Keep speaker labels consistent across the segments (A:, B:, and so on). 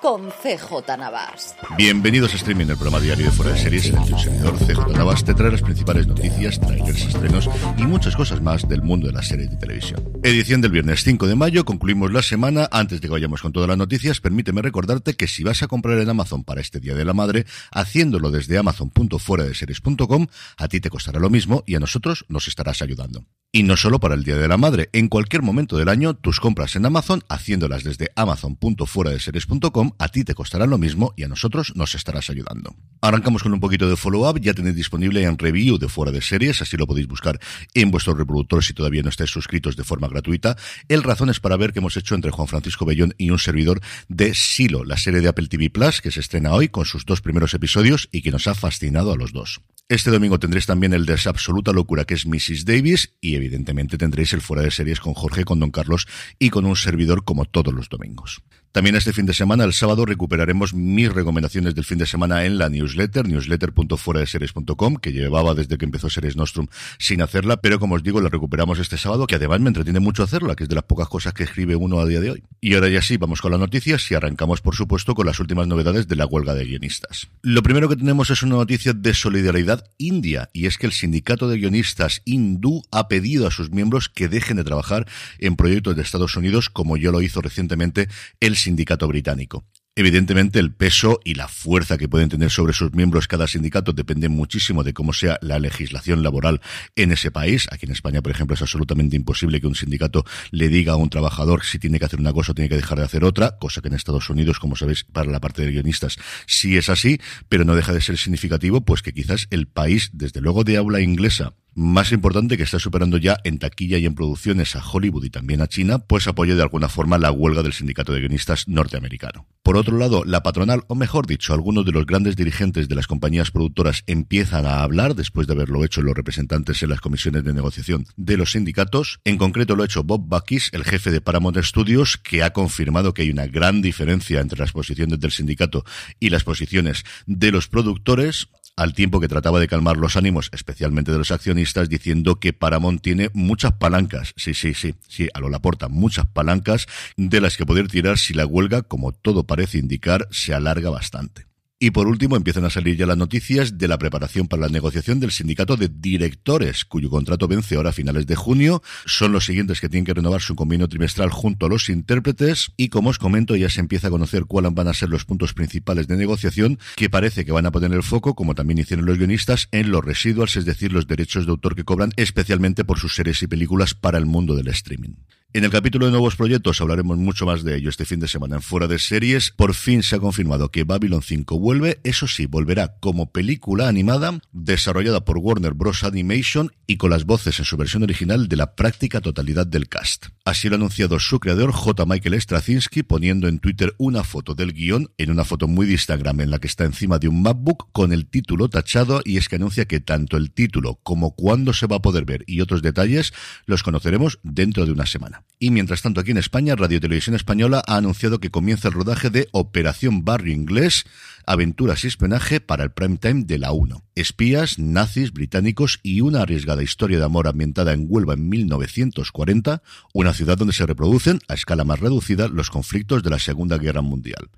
A: con CJ Navas.
B: Bienvenidos a Streaming, el programa diario de Fuera de Series, en el que un servidor CJ Navas te trae las principales noticias, trailers, estrenos y muchas cosas más del mundo de las series de televisión. Edición del viernes 5 de mayo, concluimos la semana. Antes de que vayamos con todas las noticias, permíteme recordarte que si vas a comprar en Amazon para este Día de la Madre, haciéndolo desde amazon.fueradeseries.com, a ti te costará lo mismo y a nosotros nos estarás ayudando. Y no solo para el Día de la Madre, en cualquier momento del año, tus compras en Amazon, haciéndolas desde amazon.fueradeseries.com, a ti te costará lo mismo y a nosotros nos estarás ayudando. Arrancamos con un poquito de follow-up, ya tenéis disponible en review de Fuera de Series, así lo podéis buscar en vuestros reproductores si todavía no estáis suscritos de forma gratuita. El razón es para ver que hemos hecho entre Juan Francisco Bellón y un servidor de Silo, la serie de Apple TV Plus, que se estrena hoy con sus dos primeros episodios y que nos ha fascinado a los dos. Este domingo tendréis también el de esa absoluta locura que es Mrs. Davis y evidentemente tendréis el fuera de series con Jorge, con Don Carlos y con un servidor como todos los domingos. También este fin de semana, el sábado, recuperaremos mis recomendaciones del fin de semana en la newsletter, newsletter.fueradeseries.com, que llevaba desde que empezó Series Nostrum sin hacerla, pero como os digo, la recuperamos este sábado, que además me entretiene mucho hacerla, que es de las pocas cosas que escribe uno a día de hoy. Y ahora ya sí, vamos con las noticias y arrancamos, por supuesto, con las últimas novedades de la huelga de guionistas. Lo primero que tenemos es una noticia de solidaridad india, y es que el sindicato de guionistas hindú ha pedido a sus miembros que dejen de trabajar en proyectos de Estados Unidos, como ya lo hizo recientemente el sindicato británico. Evidentemente, el peso y la fuerza que pueden tener sobre sus miembros cada sindicato depende muchísimo de cómo sea la legislación laboral en ese país. Aquí en España, por ejemplo, es absolutamente imposible que un sindicato le diga a un trabajador si tiene que hacer una cosa o tiene que dejar de hacer otra, cosa que en Estados Unidos, como sabéis, para la parte de guionistas sí es así, pero no deja de ser significativo, pues que quizás el país, desde luego de habla inglesa, más importante que está superando ya en taquilla y en producciones a Hollywood y también a China, pues apoye de alguna forma la huelga del sindicato de guionistas norteamericano. Por otro lado, la patronal, o mejor dicho, algunos de los grandes dirigentes de las compañías productoras empiezan a hablar, después de haberlo hecho los representantes en las comisiones de negociación de los sindicatos. En concreto lo ha hecho Bob Buckis, el jefe de Paramount Studios, que ha confirmado que hay una gran diferencia entre las posiciones del sindicato y las posiciones de los productores al tiempo que trataba de calmar los ánimos, especialmente de los accionistas, diciendo que Paramount tiene muchas palancas, sí, sí, sí, sí, a lo Laporta, muchas palancas de las que poder tirar si la huelga, como todo parece indicar, se alarga bastante. Y por último, empiezan a salir ya las noticias de la preparación para la negociación del sindicato de directores, cuyo contrato vence ahora a finales de junio. Son los siguientes que tienen que renovar su convenio trimestral junto a los intérpretes. Y como os comento, ya se empieza a conocer cuáles van a ser los puntos principales de negociación, que parece que van a poner el foco, como también hicieron los guionistas, en los residuals, es decir, los derechos de autor que cobran especialmente por sus series y películas para el mundo del streaming. En el capítulo de nuevos proyectos hablaremos mucho más de ello este fin de semana en Fuera de Series. Por fin se ha confirmado que Babylon 5 vuelve, eso sí, volverá como película animada desarrollada por Warner Bros. Animation y con las voces en su versión original de la práctica totalidad del cast. Así lo ha anunciado su creador J. Michael Straczynski poniendo en Twitter una foto del guion en una foto muy de Instagram en la que está encima de un MacBook con el título tachado y es que anuncia que tanto el título como cuándo se va a poder ver y otros detalles los conoceremos dentro de una semana. Y mientras tanto, aquí en España, Radio Televisión Española ha anunciado que comienza el rodaje de Operación Barrio Inglés, aventuras y espionaje para el prime time de la 1. Espías, nazis, británicos y una arriesgada historia de amor ambientada en Huelva en 1940, una ciudad donde se reproducen, a escala más reducida, los conflictos de la Segunda Guerra Mundial.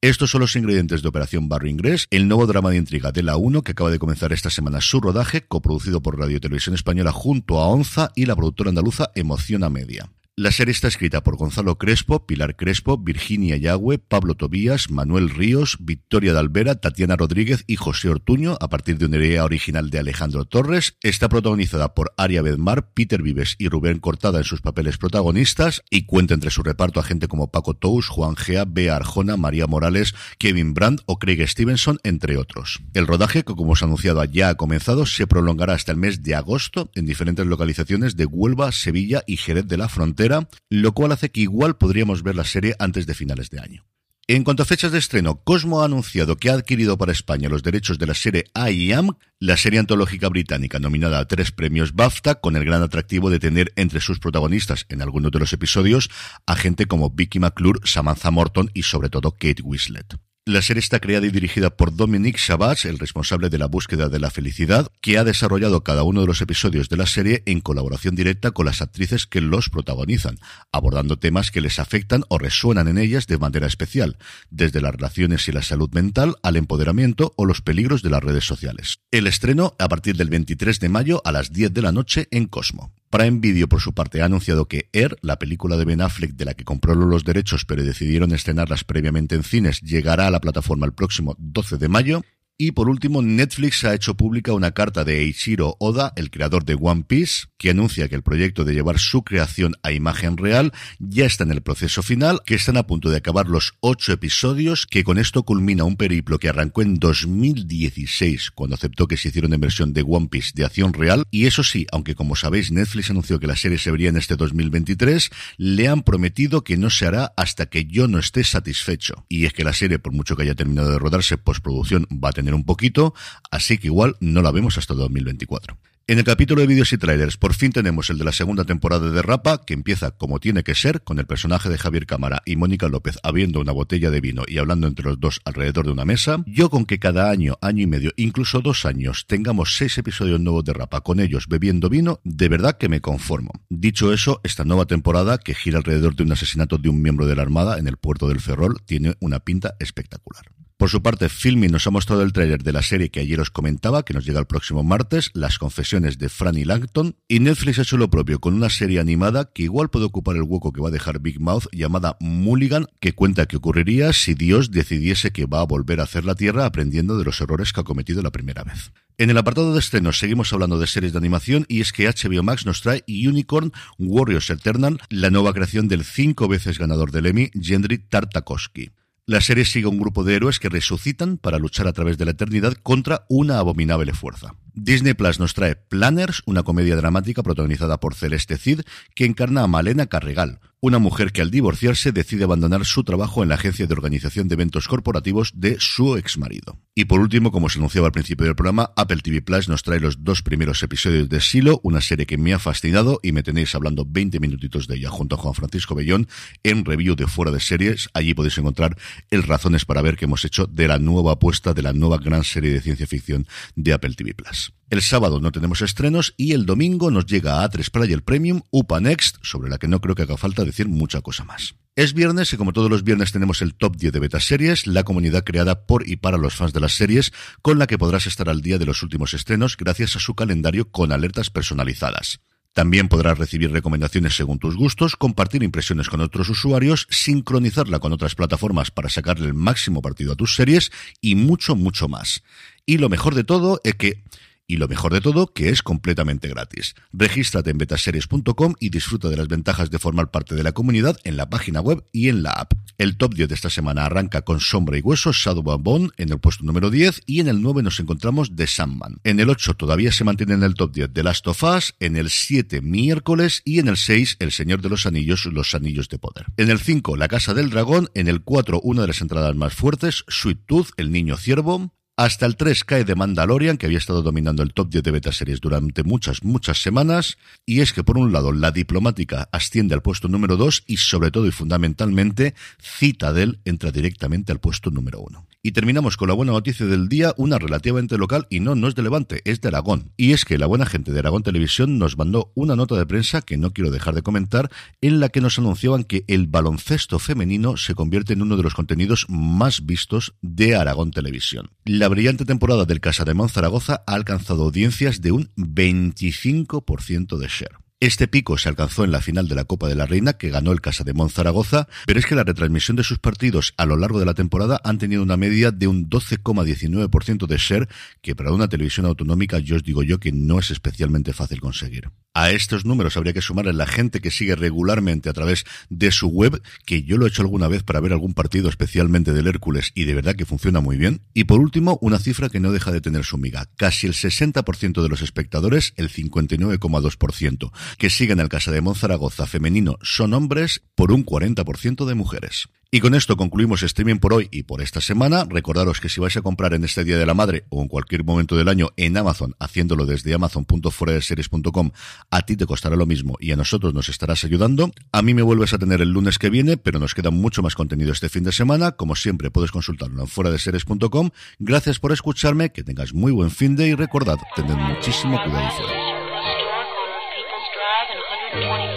B: Estos son los ingredientes de Operación Barrio Inglés, el nuevo drama de intriga de la 1 que acaba de comenzar esta semana su rodaje, coproducido por Radio Televisión Española junto a Onza y la productora andaluza Emociona Media. La serie está escrita por Gonzalo Crespo, Pilar Crespo, Virginia Yagüe, Pablo Tobías, Manuel Ríos, Victoria Dalvera, Tatiana Rodríguez y José Ortuño, a partir de una idea original de Alejandro Torres. Está protagonizada por Aria Bedmar, Peter Vives y Rubén Cortada en sus papeles protagonistas y cuenta entre su reparto a gente como Paco Tous, Juan Gea, Bea Arjona, María Morales, Kevin Brandt o Craig Stevenson, entre otros. El rodaje, que como os anunciado ya ha comenzado, se prolongará hasta el mes de agosto en diferentes localizaciones de Huelva, Sevilla y Jerez de la Frontera lo cual hace que igual podríamos ver la serie antes de finales de año. En cuanto a fechas de estreno, Cosmo ha anunciado que ha adquirido para España los derechos de la serie I Am, la serie antológica británica nominada a tres premios BAFTA, con el gran atractivo de tener entre sus protagonistas en algunos de los episodios a gente como Vicky McClure, Samantha Morton y sobre todo Kate Winslet. La serie está creada y dirigida por Dominique Chabas, el responsable de la búsqueda de la felicidad, que ha desarrollado cada uno de los episodios de la serie en colaboración directa con las actrices que los protagonizan, abordando temas que les afectan o resuenan en ellas de manera especial, desde las relaciones y la salud mental al empoderamiento o los peligros de las redes sociales. El estreno a partir del 23 de mayo a las 10 de la noche en Cosmo. Prime Video, por su parte, ha anunciado que Air, la película de Ben Affleck de la que compró los derechos pero decidieron estrenarlas previamente en cines, llegará a la plataforma el próximo 12 de mayo. Y por último, Netflix ha hecho pública una carta de Eiichiro Oda, el creador de One Piece, que anuncia que el proyecto de llevar su creación a imagen real ya está en el proceso final, que están a punto de acabar los ocho episodios, que con esto culmina un periplo que arrancó en 2016, cuando aceptó que se hicieron en versión de One Piece de acción real. Y eso sí, aunque como sabéis, Netflix anunció que la serie se vería en este 2023, le han prometido que no se hará hasta que yo no esté satisfecho. Y es que la serie, por mucho que haya terminado de rodarse, postproducción va a tener un poquito, así que igual no la vemos hasta 2024. En el capítulo de vídeos y trailers, por fin tenemos el de la segunda temporada de Rapa, que empieza como tiene que ser, con el personaje de Javier Cámara y Mónica López abriendo una botella de vino y hablando entre los dos alrededor de una mesa. Yo con que cada año, año y medio, incluso dos años, tengamos seis episodios nuevos de Rapa con ellos bebiendo vino, de verdad que me conformo. Dicho eso, esta nueva temporada, que gira alrededor de un asesinato de un miembro de la Armada en el puerto del Ferrol, tiene una pinta espectacular. Por su parte, Filmin nos ha mostrado el tráiler de la serie que ayer os comentaba, que nos llega el próximo martes, Las confesiones de Franny Langton, y Netflix ha hecho lo propio con una serie animada que igual puede ocupar el hueco que va a dejar Big Mouth, llamada Mulligan, que cuenta qué ocurriría si Dios decidiese que va a volver a hacer la Tierra aprendiendo de los errores que ha cometido la primera vez. En el apartado de estrenos seguimos hablando de series de animación y es que HBO Max nos trae Unicorn Warriors Eternal, la nueva creación del cinco veces ganador del Emmy, Gendry Tartakovsky. La serie sigue un grupo de héroes que resucitan para luchar a través de la eternidad contra una abominable fuerza. Disney Plus nos trae Planners, una comedia dramática protagonizada por Celeste Cid, que encarna a Malena Carregal, una mujer que al divorciarse decide abandonar su trabajo en la agencia de organización de eventos corporativos de su exmarido. Y por último, como se anunciaba al principio del programa, Apple TV Plus nos trae los dos primeros episodios de Silo, una serie que me ha fascinado y me tenéis hablando 20 minutitos de ella junto a Juan Francisco Bellón en review de Fuera de Series. Allí podéis encontrar el razones para ver que hemos hecho de la nueva apuesta de la nueva gran serie de ciencia ficción de Apple TV Plus. El sábado no tenemos estrenos y el domingo nos llega a A3 Play el Premium UPA Next, sobre la que no creo que haga falta decir mucha cosa más. Es viernes y como todos los viernes tenemos el top 10 de beta series, la comunidad creada por y para los fans de las series, con la que podrás estar al día de los últimos estrenos gracias a su calendario con alertas personalizadas. También podrás recibir recomendaciones según tus gustos, compartir impresiones con otros usuarios, sincronizarla con otras plataformas para sacarle el máximo partido a tus series y mucho, mucho más. Y lo mejor de todo es que Y lo mejor de todo, que es completamente gratis. Regístrate en betaseries.com y disfruta de las ventajas de formar parte de la comunidad en la página web y en la app. El top 10 de esta semana arranca con Sombra y Hueso, Shadow and en el puesto número 10 y en el 9 nos encontramos The Sandman. En el 8 todavía se mantiene en el top 10 The Last of Us, en el 7 miércoles y en el 6 El Señor de los Anillos, Los Anillos de Poder. En el 5 La Casa del Dragón, en el 4 una de las entradas más fuertes, Sweet Tooth, El Niño Ciervo, hasta el 3 cae de Mandalorian, que había estado dominando el top 10 de beta series durante muchas, muchas semanas. Y es que, por un lado, la diplomática asciende al puesto número 2 y, sobre todo y fundamentalmente, Citadel entra directamente al puesto número 1. Y terminamos con la buena noticia del día, una relativamente local, y no, no es de Levante, es de Aragón. Y es que la buena gente de Aragón Televisión nos mandó una nota de prensa que no quiero dejar de comentar, en la que nos anunciaban que el baloncesto femenino se convierte en uno de los contenidos más vistos de Aragón Televisión. La brillante temporada del Casa de Zaragoza ha alcanzado audiencias de un 25% de share. Este pico se alcanzó en la final de la Copa de la Reina, que ganó el Casa de Zaragoza, pero es que la retransmisión de sus partidos a lo largo de la temporada han tenido una media de un 12,19% de share, que para una televisión autonómica yo os digo yo que no es especialmente fácil conseguir. A estos números habría que sumarle la gente que sigue regularmente a través de su web, que yo lo he hecho alguna vez para ver algún partido especialmente del Hércules y de verdad que funciona muy bien. Y por último, una cifra que no deja de tener su miga. Casi el 60% de los espectadores, el 59,2%, que siguen el Casa de Monzaragoza femenino son hombres por un 40% de mujeres. Y con esto concluimos streaming por hoy y por esta semana. Recordaros que si vais a comprar en este Día de la Madre o en cualquier momento del año en Amazon, haciéndolo desde amazon.fueradeseries.com, a ti te costará lo mismo y a nosotros nos estarás ayudando. A mí me vuelves a tener el lunes que viene, pero nos queda mucho más contenido este fin de semana. Como siempre, puedes consultarlo en fueradeseries.com. Gracias por escucharme, que tengas muy buen fin de y recordad, tened muchísimo cuidado. 20